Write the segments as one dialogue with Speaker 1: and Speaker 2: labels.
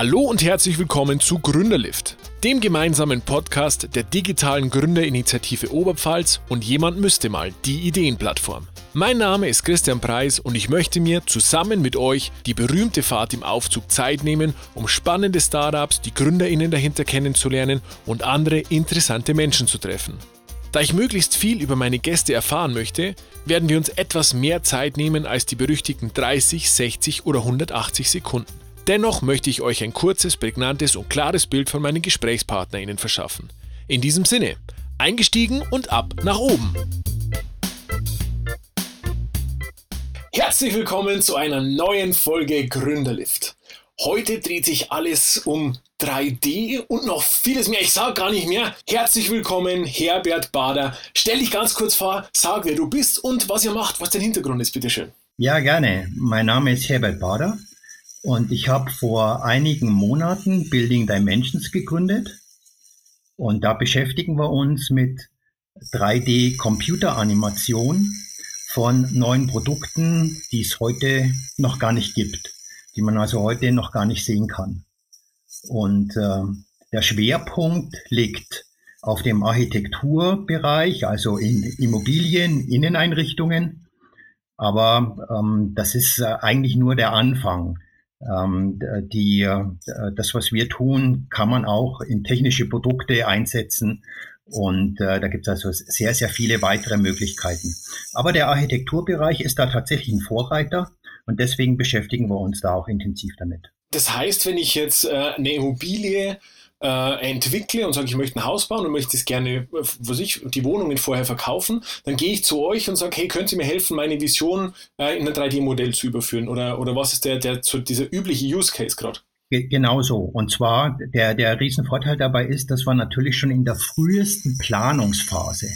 Speaker 1: Hallo und herzlich willkommen zu Gründerlift, dem gemeinsamen Podcast der digitalen Gründerinitiative Oberpfalz und jemand müsste mal die Ideenplattform. Mein Name ist Christian Preis und ich möchte mir zusammen mit euch die berühmte Fahrt im Aufzug Zeit nehmen, um spannende Startups, die Gründerinnen dahinter kennenzulernen und andere interessante Menschen zu treffen. Da ich möglichst viel über meine Gäste erfahren möchte, werden wir uns etwas mehr Zeit nehmen als die berüchtigten 30, 60 oder 180 Sekunden. Dennoch möchte ich euch ein kurzes, prägnantes und klares Bild von meinen GesprächspartnerInnen verschaffen. In diesem Sinne, eingestiegen und ab nach oben! Herzlich willkommen zu einer neuen Folge Gründerlift. Heute dreht sich alles um 3D und noch vieles mehr. Ich sage gar nicht mehr. Herzlich willkommen, Herbert Bader. Stell dich ganz kurz vor, sag, wer du bist und was ihr macht, was dein Hintergrund ist, bitteschön.
Speaker 2: Ja, gerne. Mein Name ist Herbert Bader. Und ich habe vor einigen Monaten Building Dimensions gegründet. Und da beschäftigen wir uns mit 3D-Computeranimation von neuen Produkten, die es heute noch gar nicht gibt, die man also heute noch gar nicht sehen kann. Und äh, der Schwerpunkt liegt auf dem Architekturbereich, also in Immobilien, Inneneinrichtungen. Aber ähm, das ist äh, eigentlich nur der Anfang. Ähm, die, das, was wir tun, kann man auch in technische Produkte einsetzen. Und äh, da gibt es also sehr, sehr viele weitere Möglichkeiten. Aber der Architekturbereich ist da tatsächlich ein Vorreiter und deswegen beschäftigen wir uns da auch intensiv damit.
Speaker 1: Das heißt, wenn ich jetzt äh, eine Immobilie äh, entwickle und sage, ich möchte ein Haus bauen und möchte es gerne, was ich, die Wohnungen vorher verkaufen, dann gehe ich zu euch und sage, hey, könnt ihr mir helfen, meine Vision äh, in ein 3D-Modell zu überführen? Oder, oder was ist der, der, so dieser übliche Use Case gerade?
Speaker 2: Genau so. Und zwar, der, der Riesenvorteil dabei ist, dass wir natürlich schon in der frühesten Planungsphase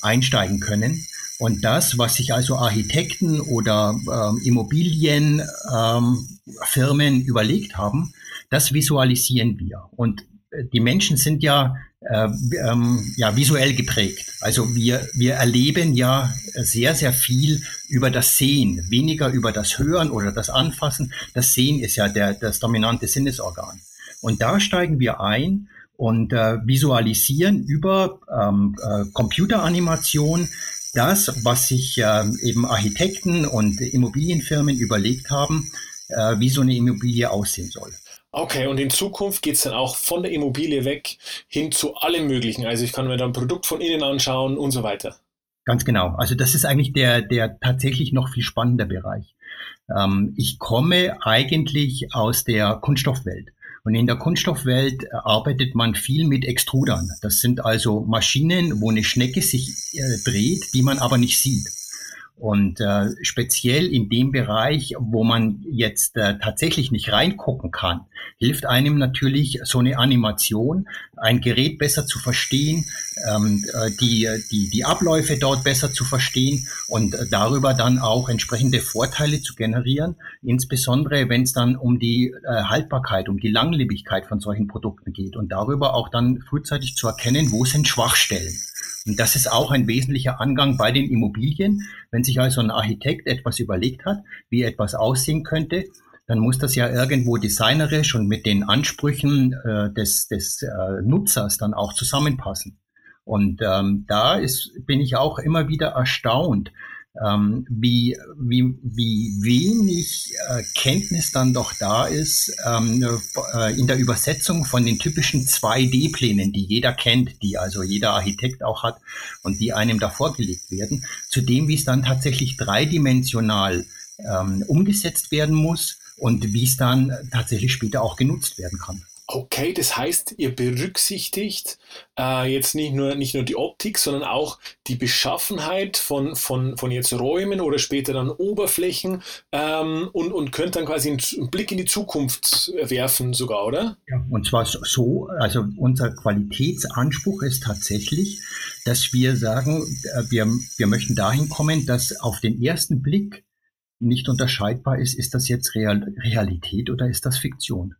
Speaker 2: einsteigen können. Und das, was sich also Architekten oder ähm, Immobilienfirmen ähm, überlegt haben, das visualisieren wir. Und die Menschen sind ja, äh, ähm, ja visuell geprägt. Also wir, wir erleben ja sehr, sehr viel über das Sehen, weniger über das Hören oder das Anfassen. Das Sehen ist ja der, das dominante Sinnesorgan. Und da steigen wir ein und äh, visualisieren über ähm, äh, Computeranimation das, was sich äh, eben Architekten und Immobilienfirmen überlegt haben, äh, wie so eine Immobilie aussehen soll.
Speaker 1: Okay, und in Zukunft geht es dann auch von der Immobilie weg hin zu allem Möglichen. Also ich kann mir dann ein Produkt von innen anschauen und so weiter.
Speaker 2: Ganz genau. Also das ist eigentlich der, der tatsächlich noch viel spannender Bereich. Ähm, ich komme eigentlich aus der Kunststoffwelt. Und in der Kunststoffwelt arbeitet man viel mit Extrudern. Das sind also Maschinen, wo eine Schnecke sich äh, dreht, die man aber nicht sieht. Und äh, speziell in dem Bereich, wo man jetzt äh, tatsächlich nicht reingucken kann, hilft einem natürlich so eine Animation, ein Gerät besser zu verstehen, ähm, äh, die, die, die Abläufe dort besser zu verstehen und darüber dann auch entsprechende Vorteile zu generieren, insbesondere wenn es dann um die äh, Haltbarkeit, um die Langlebigkeit von solchen Produkten geht und darüber auch dann frühzeitig zu erkennen, wo sind Schwachstellen. Und das ist auch ein wesentlicher Angang bei den Immobilien. Wenn sich also ein Architekt etwas überlegt hat, wie etwas aussehen könnte, dann muss das ja irgendwo designerisch und mit den Ansprüchen äh, des, des äh, Nutzers dann auch zusammenpassen. Und ähm, da ist, bin ich auch immer wieder erstaunt, ähm, wie, wie, wie wenig äh, Kenntnis dann doch da ist ähm, äh, in der Übersetzung von den typischen 2D-Plänen, die jeder kennt, die also jeder Architekt auch hat und die einem da vorgelegt werden, zu dem, wie es dann tatsächlich dreidimensional ähm, umgesetzt werden muss und wie es dann tatsächlich später auch genutzt werden kann.
Speaker 1: Okay, das heißt, ihr berücksichtigt äh, jetzt nicht nur, nicht nur die Optik, sondern auch die Beschaffenheit von, von, von jetzt Räumen oder später dann Oberflächen ähm, und, und könnt dann quasi einen Blick in die Zukunft werfen sogar, oder?
Speaker 2: Ja, und zwar so, also unser Qualitätsanspruch ist tatsächlich, dass wir sagen, äh, wir, wir möchten dahin kommen, dass auf den ersten Blick nicht unterscheidbar ist, ist das jetzt Real, Realität oder ist das Fiktion?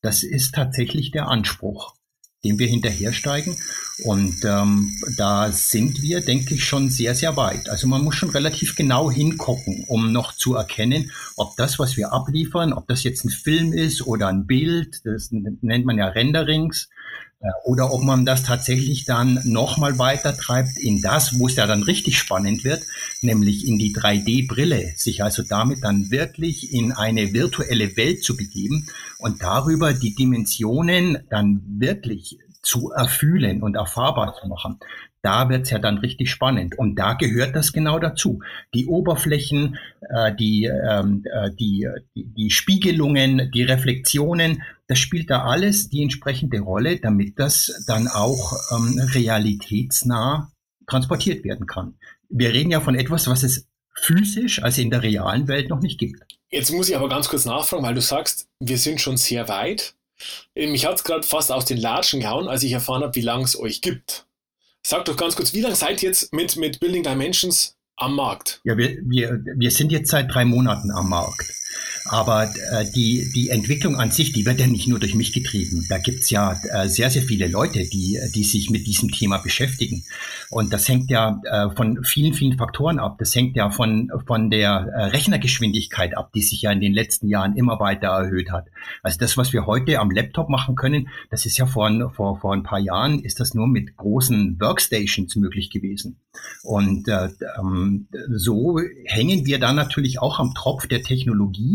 Speaker 2: Das ist tatsächlich der Anspruch. dem wir hinterhersteigen. Und ähm, da sind wir, denke ich, schon sehr, sehr weit. Also man muss schon relativ genau hingucken, um noch zu erkennen, ob das, was wir abliefern, ob das jetzt ein Film ist oder ein Bild, das nennt man ja Renderings, oder ob man das tatsächlich dann nochmal weiter treibt in das, wo es ja dann richtig spannend wird, nämlich in die 3D-Brille, sich also damit dann wirklich in eine virtuelle Welt zu begeben und darüber die Dimensionen dann wirklich zu erfühlen und erfahrbar zu machen. Da wird's ja dann richtig spannend. Und da gehört das genau dazu. Die Oberflächen, äh, die, ähm, äh, die, die, Spiegelungen, die Reflexionen, das spielt da alles die entsprechende Rolle, damit das dann auch ähm, realitätsnah transportiert werden kann. Wir reden ja von etwas, was es physisch, also in der realen Welt noch nicht gibt.
Speaker 1: Jetzt muss ich aber ganz kurz nachfragen, weil du sagst, wir sind schon sehr weit. Mich hat es gerade fast aus den Latschen gehauen, als ich erfahren habe, wie lange es euch gibt. Sag doch ganz kurz, wie lange seid ihr jetzt mit, mit Building Dimensions am Markt?
Speaker 2: Ja, wir, wir, wir sind jetzt seit drei Monaten am Markt. Aber äh, die, die Entwicklung an sich, die wird ja nicht nur durch mich getrieben. Da gibt's ja äh, sehr, sehr viele Leute, die, die sich mit diesem Thema beschäftigen. Und das hängt ja äh, von vielen, vielen Faktoren ab. Das hängt ja von, von der äh, Rechnergeschwindigkeit ab, die sich ja in den letzten Jahren immer weiter erhöht hat. Also das, was wir heute am Laptop machen können, das ist ja vor, vor, vor ein paar Jahren, ist das nur mit großen Workstations möglich gewesen. Und äh, ähm, so hängen wir dann natürlich auch am Tropf der Technologie.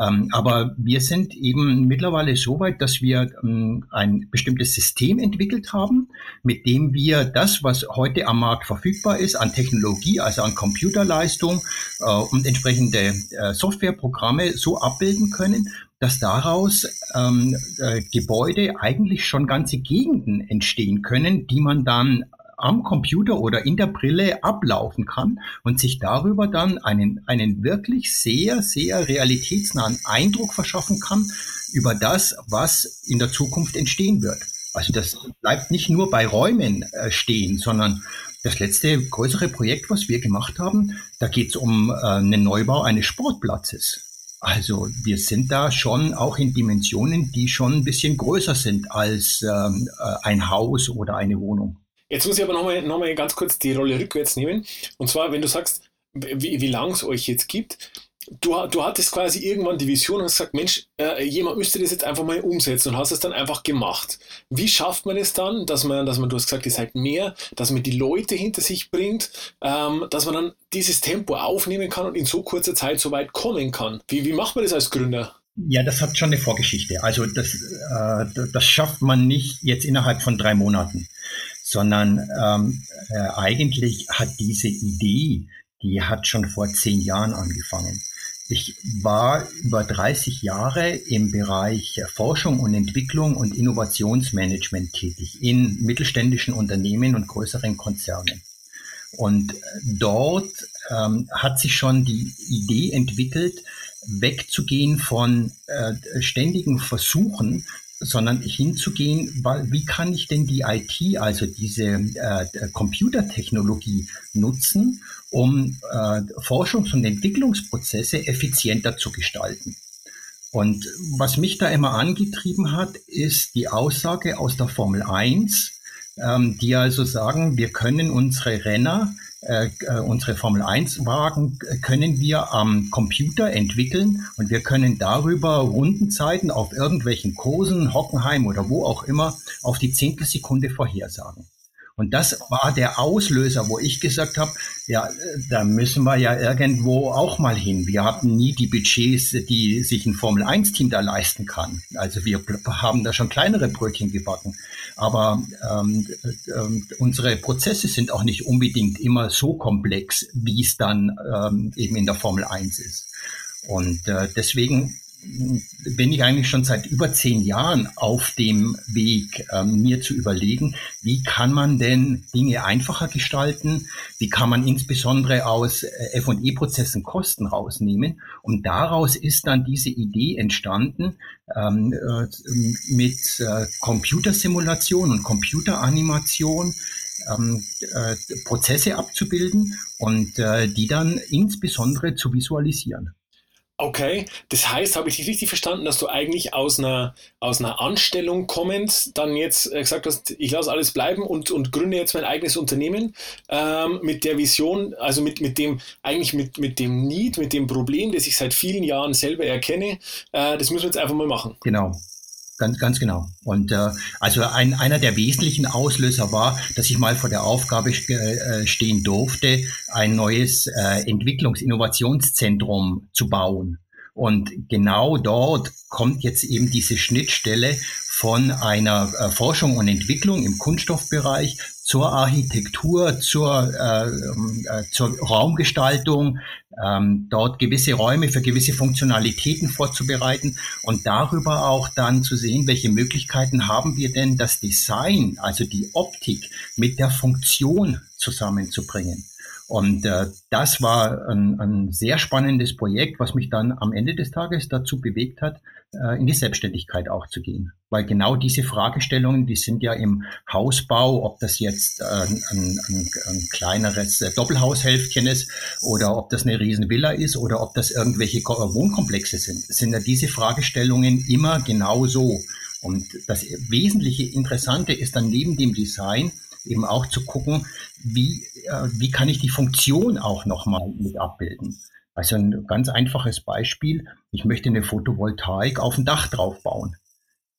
Speaker 2: Ähm, aber wir sind eben mittlerweile so weit, dass wir ähm, ein bestimmtes System entwickelt haben, mit dem wir das, was heute am Markt verfügbar ist, an Technologie, also an Computerleistung äh, und entsprechende äh, Softwareprogramme so abbilden können, dass daraus ähm, äh, Gebäude eigentlich schon ganze Gegenden entstehen können, die man dann am Computer oder in der Brille ablaufen kann und sich darüber dann einen, einen wirklich sehr, sehr realitätsnahen Eindruck verschaffen kann über das, was in der Zukunft entstehen wird. Also das bleibt nicht nur bei Räumen äh, stehen, sondern das letzte größere Projekt, was wir gemacht haben, da geht es um äh, einen Neubau eines Sportplatzes. Also wir sind da schon auch in Dimensionen, die schon ein bisschen größer sind als ähm, äh, ein Haus oder eine Wohnung.
Speaker 1: Jetzt muss ich aber nochmal noch mal ganz kurz die Rolle rückwärts nehmen. Und zwar, wenn du sagst, wie, wie lange es euch jetzt gibt, du, du hattest quasi irgendwann die Vision und hast gesagt, Mensch, äh, jemand müsste das jetzt einfach mal umsetzen und hast es dann einfach gemacht. Wie schafft man es dann, dass man, dass man, du hast gesagt, ihr seid mehr, dass man die Leute hinter sich bringt, ähm, dass man dann dieses Tempo aufnehmen kann und in so kurzer Zeit so weit kommen kann? Wie, wie macht man das als Gründer?
Speaker 2: Ja, das hat schon eine Vorgeschichte. Also das, äh, das schafft man nicht jetzt innerhalb von drei Monaten sondern ähm, äh, eigentlich hat diese Idee, die hat schon vor zehn Jahren angefangen. Ich war über 30 Jahre im Bereich Forschung und Entwicklung und Innovationsmanagement tätig in mittelständischen Unternehmen und größeren Konzernen. Und dort ähm, hat sich schon die Idee entwickelt, wegzugehen von äh, ständigen Versuchen, sondern hinzugehen, wie kann ich denn die IT, also diese äh, Computertechnologie nutzen, um äh, Forschungs- und Entwicklungsprozesse effizienter zu gestalten. Und was mich da immer angetrieben hat, ist die Aussage aus der Formel 1, ähm, die also sagen, wir können unsere Renner äh, äh, unsere Formel 1 Wagen können wir am Computer entwickeln und wir können darüber Rundenzeiten auf irgendwelchen Kursen, Hockenheim oder wo auch immer auf die Zehntelsekunde vorhersagen. Und das war der Auslöser, wo ich gesagt habe, ja, da müssen wir ja irgendwo auch mal hin. Wir hatten nie die Budgets, die sich ein Formel-1-Team da leisten kann. Also wir haben da schon kleinere Brötchen gebacken. Aber ähm, äh, unsere Prozesse sind auch nicht unbedingt immer so komplex, wie es dann ähm, eben in der Formel 1 ist. Und äh, deswegen bin ich eigentlich schon seit über zehn Jahren auf dem Weg, ähm, mir zu überlegen, wie kann man denn Dinge einfacher gestalten, wie kann man insbesondere aus äh, FE-Prozessen Kosten rausnehmen. Und daraus ist dann diese Idee entstanden, ähm, äh, mit äh, Computersimulation und Computeranimation ähm, äh, Prozesse abzubilden und äh, die dann insbesondere zu visualisieren.
Speaker 1: Okay, das heißt, habe ich dich richtig verstanden, dass du eigentlich aus einer, aus einer Anstellung kommend dann jetzt äh, gesagt hast, ich lasse alles bleiben und, und gründe jetzt mein eigenes Unternehmen ähm, mit der Vision, also mit, mit dem, eigentlich mit, mit dem Need, mit dem Problem, das ich seit vielen Jahren selber erkenne, äh, das müssen wir jetzt einfach mal machen.
Speaker 2: Genau. Ganz, ganz genau. Und äh, also ein, einer der wesentlichen Auslöser war, dass ich mal vor der Aufgabe äh, stehen durfte, ein neues äh, Entwicklungs-Innovationszentrum zu bauen. Und genau dort kommt jetzt eben diese Schnittstelle von einer äh, Forschung und Entwicklung im Kunststoffbereich zur Architektur, zur, äh, äh, zur Raumgestaltung, ähm, dort gewisse Räume für gewisse Funktionalitäten vorzubereiten und darüber auch dann zu sehen, welche Möglichkeiten haben wir denn, das Design, also die Optik mit der Funktion zusammenzubringen. Und äh, das war ein, ein sehr spannendes Projekt, was mich dann am Ende des Tages dazu bewegt hat, in die Selbstständigkeit auch zu gehen. Weil genau diese Fragestellungen, die sind ja im Hausbau, ob das jetzt äh, ein, ein, ein kleineres äh, Doppelhaushälftchen ist oder ob das eine Riesenvilla ist oder ob das irgendwelche Wohnkomplexe sind, sind ja diese Fragestellungen immer genau so. Und das wesentliche Interessante ist dann neben dem Design, eben auch zu gucken, wie, äh, wie kann ich die Funktion auch nochmal mit abbilden. Also ein ganz einfaches Beispiel, ich möchte eine Photovoltaik auf dem Dach drauf bauen.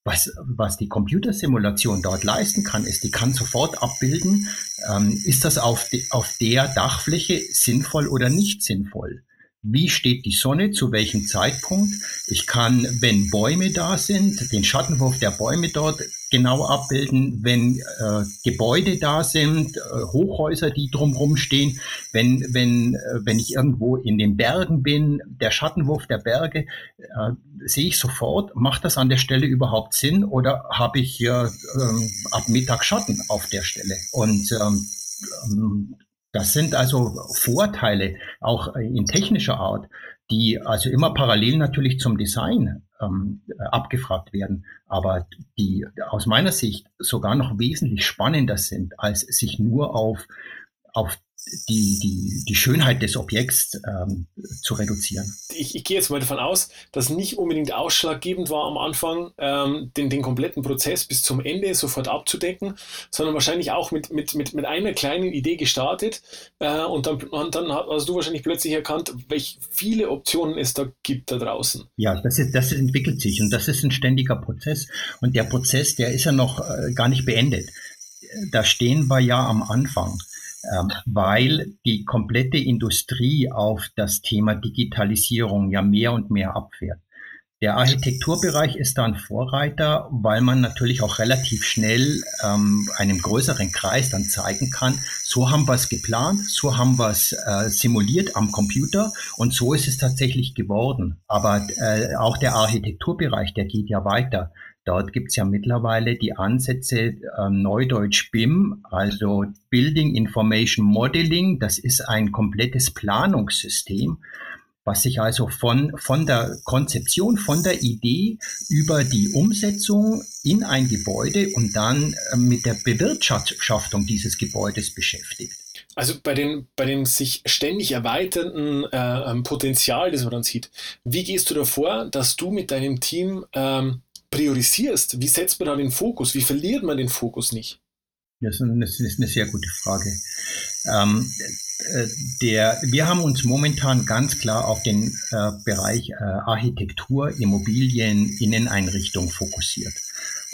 Speaker 2: Was, was die Computersimulation dort leisten kann, ist, die kann sofort abbilden, ähm, ist das auf, de, auf der Dachfläche sinnvoll oder nicht sinnvoll wie steht die Sonne zu welchem Zeitpunkt. Ich kann, wenn Bäume da sind, den Schattenwurf der Bäume dort genau abbilden, wenn äh, Gebäude da sind, äh, Hochhäuser, die drumherum stehen, wenn, wenn, äh, wenn ich irgendwo in den Bergen bin, der Schattenwurf der Berge, äh, sehe ich sofort, macht das an der Stelle überhaupt Sinn oder habe ich hier ähm, ab Mittag Schatten auf der Stelle? Und ähm, ähm das sind also Vorteile, auch in technischer Art, die also immer parallel natürlich zum Design ähm, abgefragt werden, aber die aus meiner Sicht sogar noch wesentlich spannender sind, als sich nur auf, auf die, die, die Schönheit des Objekts ähm, zu reduzieren.
Speaker 1: Ich, ich gehe jetzt mal davon aus, dass nicht unbedingt ausschlaggebend war am Anfang, ähm, den, den kompletten Prozess bis zum Ende sofort abzudecken, sondern wahrscheinlich auch mit, mit, mit, mit einer kleinen Idee gestartet äh, und, dann, und dann hast du wahrscheinlich plötzlich erkannt, welche viele Optionen es da gibt da draußen.
Speaker 2: Ja, das, ist, das entwickelt sich und das ist ein ständiger Prozess und der Prozess, der ist ja noch äh, gar nicht beendet. Da stehen wir ja am Anfang weil die komplette Industrie auf das Thema Digitalisierung ja mehr und mehr abfährt. Der Architekturbereich ist da ein Vorreiter, weil man natürlich auch relativ schnell ähm, einem größeren Kreis dann zeigen kann, so haben wir es geplant, so haben wir es äh, simuliert am Computer und so ist es tatsächlich geworden. Aber äh, auch der Architekturbereich, der geht ja weiter. Dort gibt es ja mittlerweile die Ansätze äh, Neudeutsch BIM, also Building Information Modeling. Das ist ein komplettes Planungssystem, was sich also von, von der Konzeption, von der Idee über die Umsetzung in ein Gebäude und dann äh, mit der Bewirtschaftung dieses Gebäudes beschäftigt.
Speaker 1: Also bei dem, bei dem sich ständig erweiternden äh, ähm, Potenzial, das man dann sieht, wie gehst du davor, dass du mit deinem Team ähm, priorisierst? Wie setzt man da den Fokus? Wie verliert man den Fokus nicht?
Speaker 2: Das ist eine, sehr gute Frage. Ähm, äh, der, wir haben uns momentan ganz klar auf den äh, Bereich äh, Architektur, Immobilien, Inneneinrichtung fokussiert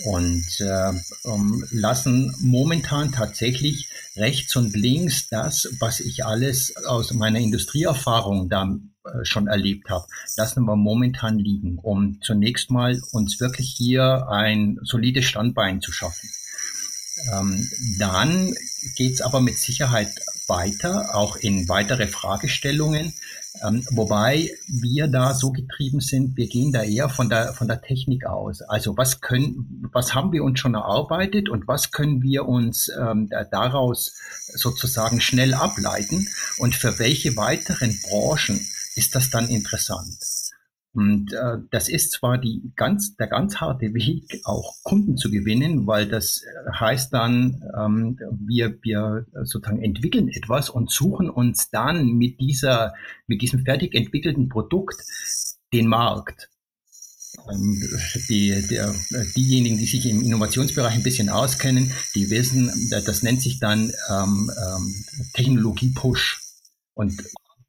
Speaker 2: und äh, um, lassen momentan tatsächlich rechts und links das, was ich alles aus meiner Industrieerfahrung da äh, schon erlebt habe, lassen wir momentan liegen, um zunächst mal uns wirklich hier ein solides Standbein zu schaffen. Ähm, dann geht es aber mit Sicherheit weiter, auch in weitere Fragestellungen, ähm, wobei wir da so getrieben sind, wir gehen da eher von der, von der Technik aus. Also was können, was haben wir uns schon erarbeitet und was können wir uns ähm, daraus sozusagen schnell ableiten und für welche weiteren Branchen ist das dann interessant? Und äh, das ist zwar die ganz, der ganz harte Weg, auch Kunden zu gewinnen, weil das äh, heißt dann, ähm, wir, wir sozusagen entwickeln etwas und suchen uns dann mit dieser, mit diesem fertig entwickelten Produkt den Markt. Ähm, die, der, diejenigen, die sich im Innovationsbereich ein bisschen auskennen, die wissen, das nennt sich dann ähm, ähm, Technologie-Push. Und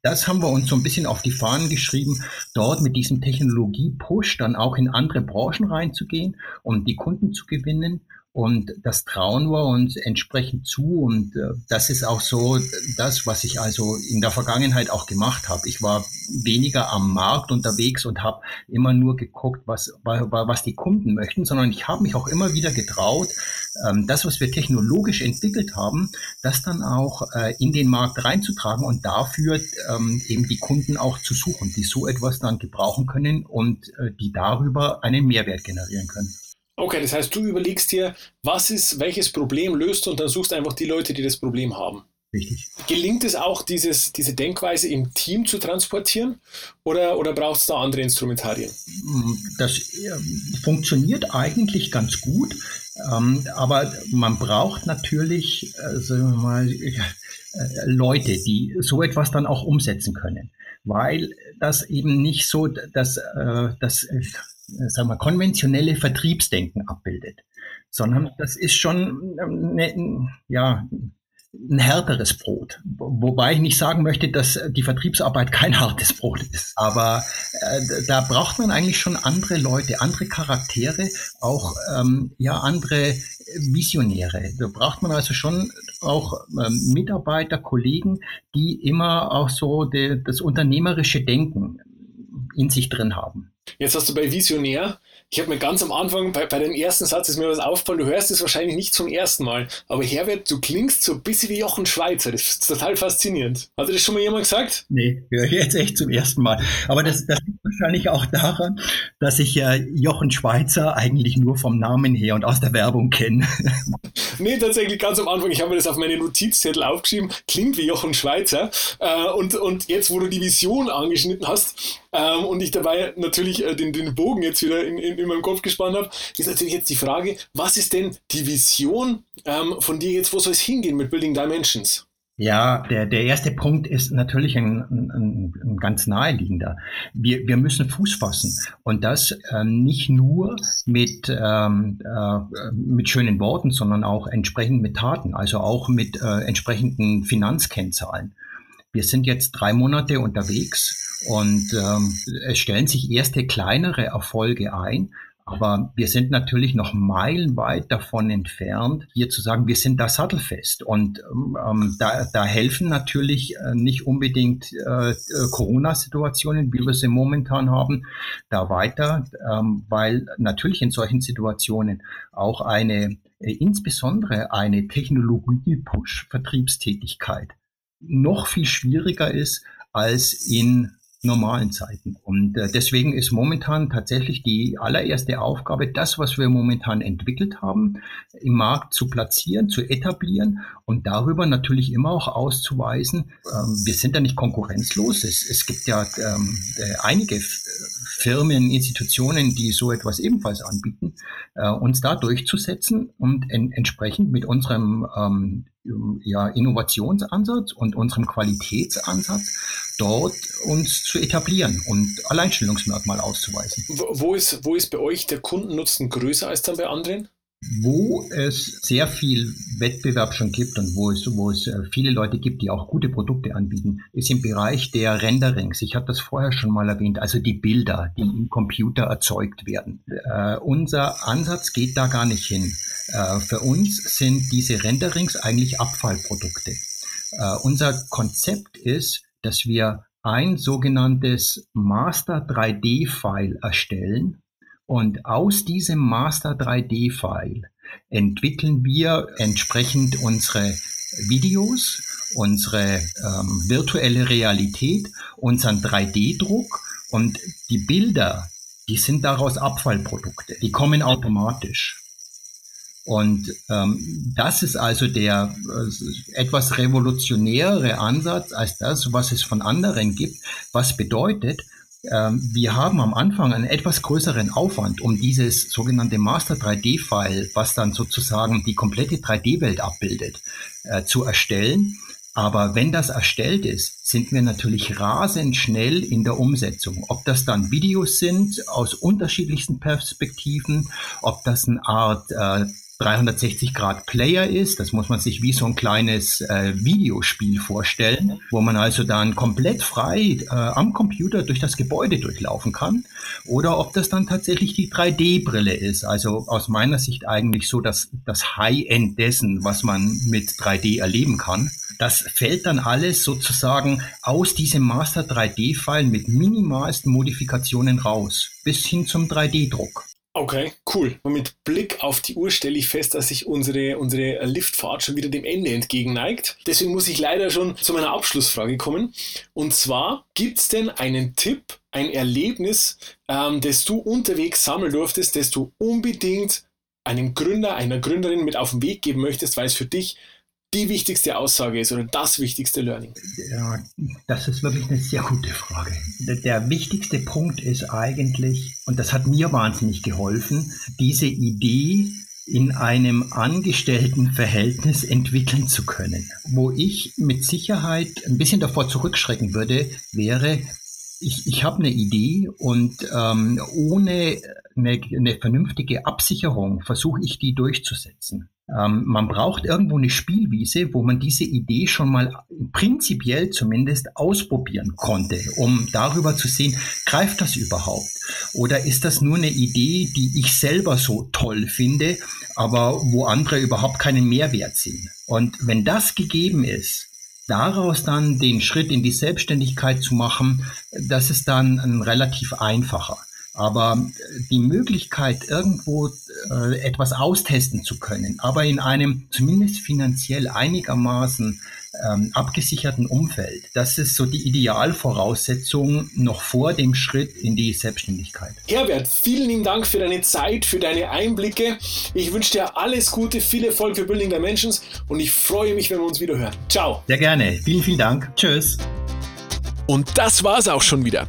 Speaker 2: das haben wir uns so ein bisschen auf die Fahnen geschrieben, dort mit diesem Technologie-Push dann auch in andere Branchen reinzugehen, um die Kunden zu gewinnen und das trauen wir uns entsprechend zu. Und äh, das ist auch so das, was ich also in der Vergangenheit auch gemacht habe. Ich war weniger am Markt unterwegs und habe immer nur geguckt, was, was die Kunden möchten, sondern ich habe mich auch immer wieder getraut, ähm, das, was wir technologisch entwickelt haben, das dann auch äh, in den Markt reinzutragen und dafür ähm, eben die Kunden auch zu suchen, die so etwas dann gebrauchen können und äh, die darüber einen Mehrwert generieren können.
Speaker 1: Okay, das heißt, du überlegst dir, was ist, welches Problem löst und dann suchst einfach die Leute, die das Problem haben.
Speaker 2: Richtig.
Speaker 1: Gelingt es auch, dieses, diese Denkweise im Team zu transportieren oder, oder braucht es da andere Instrumentarien?
Speaker 2: Das äh, funktioniert eigentlich ganz gut, ähm, aber man braucht natürlich, äh, sagen wir mal, äh, Leute, die so etwas dann auch umsetzen können, weil das eben nicht so, dass, äh, das äh, sagen wir, konventionelle Vertriebsdenken abbildet, sondern das ist schon ne, ja, ein härteres Brot. Wobei ich nicht sagen möchte, dass die Vertriebsarbeit kein hartes Brot ist. Aber äh, da braucht man eigentlich schon andere Leute, andere Charaktere, auch ähm, ja andere Visionäre. Da braucht man also schon auch ähm, Mitarbeiter, Kollegen, die immer auch so de, das unternehmerische Denken in sich drin haben.
Speaker 1: Jetzt hast du bei Visionär, ich habe mir ganz am Anfang, bei, bei dem ersten Satz ist mir was aufgefallen, du hörst es wahrscheinlich nicht zum ersten Mal, aber Herbert, du klingst so ein bisschen wie Jochen Schweizer, das ist total faszinierend. Hat dir das schon mal jemand gesagt?
Speaker 2: Nee, höre ich jetzt echt zum ersten Mal. Aber das, das liegt wahrscheinlich auch daran, dass ich ja Jochen Schweizer eigentlich nur vom Namen her und aus der Werbung kenne.
Speaker 1: nee, tatsächlich ganz am Anfang, ich habe mir das auf meine Notizzettel aufgeschrieben, klingt wie Jochen Schweizer. Äh, und, und jetzt, wo du die Vision angeschnitten hast, ähm, und ich dabei natürlich äh, den, den Bogen jetzt wieder in, in, in meinem Kopf gespannt habe, ist natürlich jetzt die Frage, was ist denn die Vision ähm, von dir jetzt, wo soll es hingehen mit Building Dimensions?
Speaker 2: Ja, der, der erste Punkt ist natürlich ein, ein, ein ganz naheliegender. Wir, wir müssen Fuß fassen und das äh, nicht nur mit, ähm, äh, mit schönen Worten, sondern auch entsprechend mit Taten, also auch mit äh, entsprechenden Finanzkennzahlen. Wir sind jetzt drei Monate unterwegs und ähm, es stellen sich erste kleinere Erfolge ein. Aber wir sind natürlich noch meilenweit davon entfernt, hier zu sagen, wir sind da sattelfest. Und ähm, da, da helfen natürlich äh, nicht unbedingt äh, Corona-Situationen, wie wir sie momentan haben, da weiter, ähm, weil natürlich in solchen Situationen auch eine, äh, insbesondere eine Technologie-Push-Vertriebstätigkeit noch viel schwieriger ist als in normalen Zeiten. Und äh, deswegen ist momentan tatsächlich die allererste Aufgabe, das, was wir momentan entwickelt haben, im Markt zu platzieren, zu etablieren und darüber natürlich immer auch auszuweisen, ähm, wir sind ja nicht konkurrenzlos. Es, es gibt ja ähm, äh, einige Firmen, Institutionen, die so etwas ebenfalls anbieten, äh, uns da durchzusetzen und en entsprechend mit unserem ähm, ja, Innovationsansatz und unserem Qualitätsansatz dort uns zu etablieren und Alleinstellungsmerkmal auszuweisen.
Speaker 1: Wo ist, wo ist bei euch der Kundennutzen größer als dann bei anderen?
Speaker 2: Wo es sehr viel Wettbewerb schon gibt und wo es, wo es äh, viele Leute gibt, die auch gute Produkte anbieten, ist im Bereich der Renderings. Ich habe das vorher schon mal erwähnt, also die Bilder, die im Computer erzeugt werden. Äh, unser Ansatz geht da gar nicht hin. Äh, für uns sind diese Renderings eigentlich Abfallprodukte. Äh, unser Konzept ist, dass wir ein sogenanntes Master 3D-File erstellen und aus diesem Master 3D-File entwickeln wir entsprechend unsere Videos, unsere ähm, virtuelle Realität, unseren 3D-Druck und die Bilder, die sind daraus Abfallprodukte. Die kommen automatisch. Und ähm, das ist also der äh, etwas revolutionäre Ansatz als das, was es von anderen gibt, was bedeutet, ähm, wir haben am Anfang einen etwas größeren Aufwand, um dieses sogenannte Master 3D-File, was dann sozusagen die komplette 3D-Welt abbildet, äh, zu erstellen. Aber wenn das erstellt ist, sind wir natürlich rasend schnell in der Umsetzung. Ob das dann Videos sind aus unterschiedlichsten Perspektiven, ob das eine Art äh, 360 Grad Player ist. Das muss man sich wie so ein kleines äh, Videospiel vorstellen, wo man also dann komplett frei äh, am Computer durch das Gebäude durchlaufen kann. Oder ob das dann tatsächlich die 3D-Brille ist. Also aus meiner Sicht eigentlich so das, das High-End dessen, was man mit 3D erleben kann. Das fällt dann alles sozusagen aus diesem Master 3D-File mit minimalsten Modifikationen raus, bis hin zum 3D-Druck.
Speaker 1: Okay, cool. Und mit Blick auf die Uhr stelle ich fest, dass sich unsere, unsere Liftfahrt schon wieder dem Ende entgegenneigt. Deswegen muss ich leider schon zu meiner Abschlussfrage kommen. Und zwar, gibt es denn einen Tipp, ein Erlebnis, ähm, das du unterwegs sammeln durftest, das du unbedingt einem Gründer, einer Gründerin mit auf den Weg geben möchtest, weil es für dich die wichtigste Aussage ist oder das wichtigste Learning?
Speaker 2: Ja, das ist wirklich eine sehr gute Frage. Der wichtigste Punkt ist eigentlich, und das hat mir wahnsinnig geholfen, diese Idee in einem Angestelltenverhältnis entwickeln zu können. Wo ich mit Sicherheit ein bisschen davor zurückschrecken würde, wäre, ich, ich habe eine Idee und ähm, ohne eine, eine vernünftige Absicherung versuche ich die durchzusetzen. Ähm, man braucht irgendwo eine Spielwiese, wo man diese Idee schon mal prinzipiell zumindest ausprobieren konnte, um darüber zu sehen, greift das überhaupt? Oder ist das nur eine Idee, die ich selber so toll finde, aber wo andere überhaupt keinen Mehrwert sehen? Und wenn das gegeben ist, daraus dann den Schritt in die Selbstständigkeit zu machen, das ist dann ein relativ einfacher. Aber die Möglichkeit, irgendwo äh, etwas austesten zu können, aber in einem zumindest finanziell einigermaßen ähm, abgesicherten Umfeld, das ist so die Idealvoraussetzung noch vor dem Schritt in die Selbstständigkeit.
Speaker 1: Herbert, vielen lieben Dank für deine Zeit, für deine Einblicke. Ich wünsche dir alles Gute, viel Erfolg für Building Dimensions und ich freue mich, wenn wir uns wieder hören. Ciao.
Speaker 2: Sehr gerne. Vielen, vielen Dank. Tschüss.
Speaker 1: Und das war's auch schon wieder.